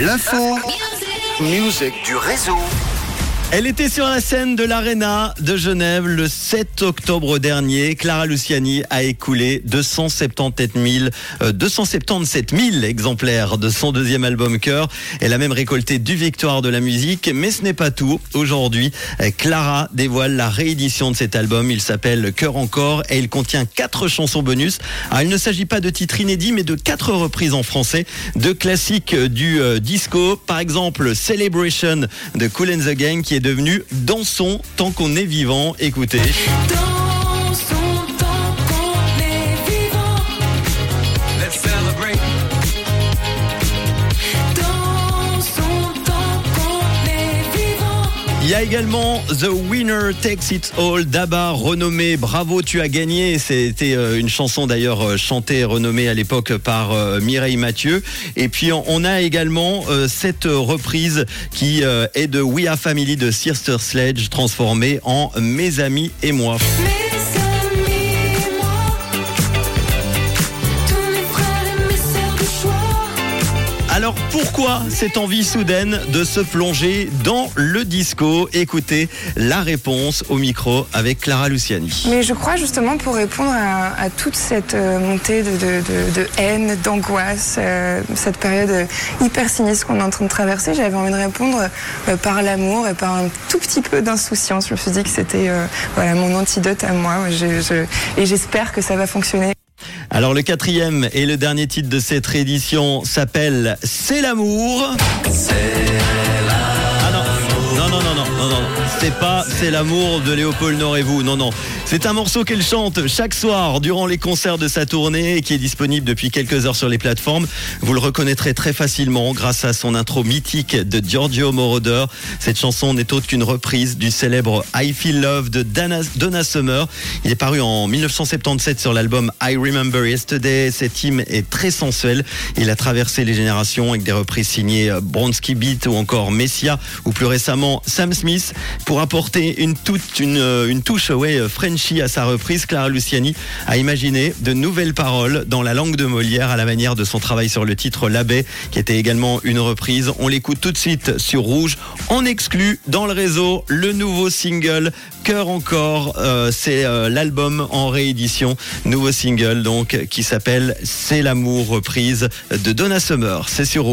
L'info. Music du réseau. Elle était sur la scène de l'Arena de Genève le 7 octobre dernier. Clara Luciani a écoulé 277 000, euh, 277 000 exemplaires de son deuxième album Cœur. Elle a même récolté du victoire de la musique, mais ce n'est pas tout. Aujourd'hui, euh, Clara dévoile la réédition de cet album. Il s'appelle Cœur encore et il contient quatre chansons bonus. Il ne s'agit pas de titres inédits, mais de quatre reprises en français de classiques du euh, disco. Par exemple, Celebration de Cool and the Gang qui est devenu Dansons tant qu'on est vivant. Écoutez. Y a également The Winner Takes It All d'Abba, renommé Bravo, tu as gagné. C'était euh, une chanson d'ailleurs euh, chantée et renommée à l'époque par euh, Mireille Mathieu. Et puis on- a également cette reprise qui est de We Are Family de Sister Sledge transformée en Mes amis et moi. Alors pourquoi cette envie soudaine de se plonger dans le disco? Écoutez la réponse au micro avec Clara Luciani. Mais je crois justement pour répondre à, toute cette euh, montée de, haine, d'angoisse, euh, cette période hyper sinistre qu'on est en train de traverser, j'avais envie de répondre euh, par l'amour et par un tout petit peu d'insouciance. Je me suis dit que c'était mon antidote à moi. Et j'espère que ça va fonctionner. Alors le quatrième et le dernier titre de cette réédition s'appelle C'est l'amour. Ah non, non, non, non, non, non, non. C'est pas C'est l'amour de Léopold Norez-vous. Non, non. C'est un morceau qu'elle chante chaque soir durant les concerts de sa tournée et qui est disponible depuis quelques heures sur les plateformes. Vous le reconnaîtrez très facilement grâce à son intro mythique de Giorgio Moroder. Cette chanson n'est autre qu'une reprise du célèbre I Feel Love de Donna Summer. Il est paru en 1977 sur l'album I Remember Yesterday. Cet hymne est très sensuel. Il a traversé les générations avec des reprises signées Bronski Beat ou encore Messia ou plus récemment Sam Smith pour apporter une, toute, une, touche ouais, euh, À sa reprise. Clara Luciani a imaginé de nouvelles paroles dans la langue de Molière à la manière de son travail sur le titre L'abbé qui était également une reprise. On l'écoute tout de suite sur Rouge. On exclut dans le réseau le nouveau single Cœur encore. Euh, C'est euh, l'album en réédition, nouveau single donc qui s'appelle C'est l'amour reprise de Donna Summer. C'est sur Rouge.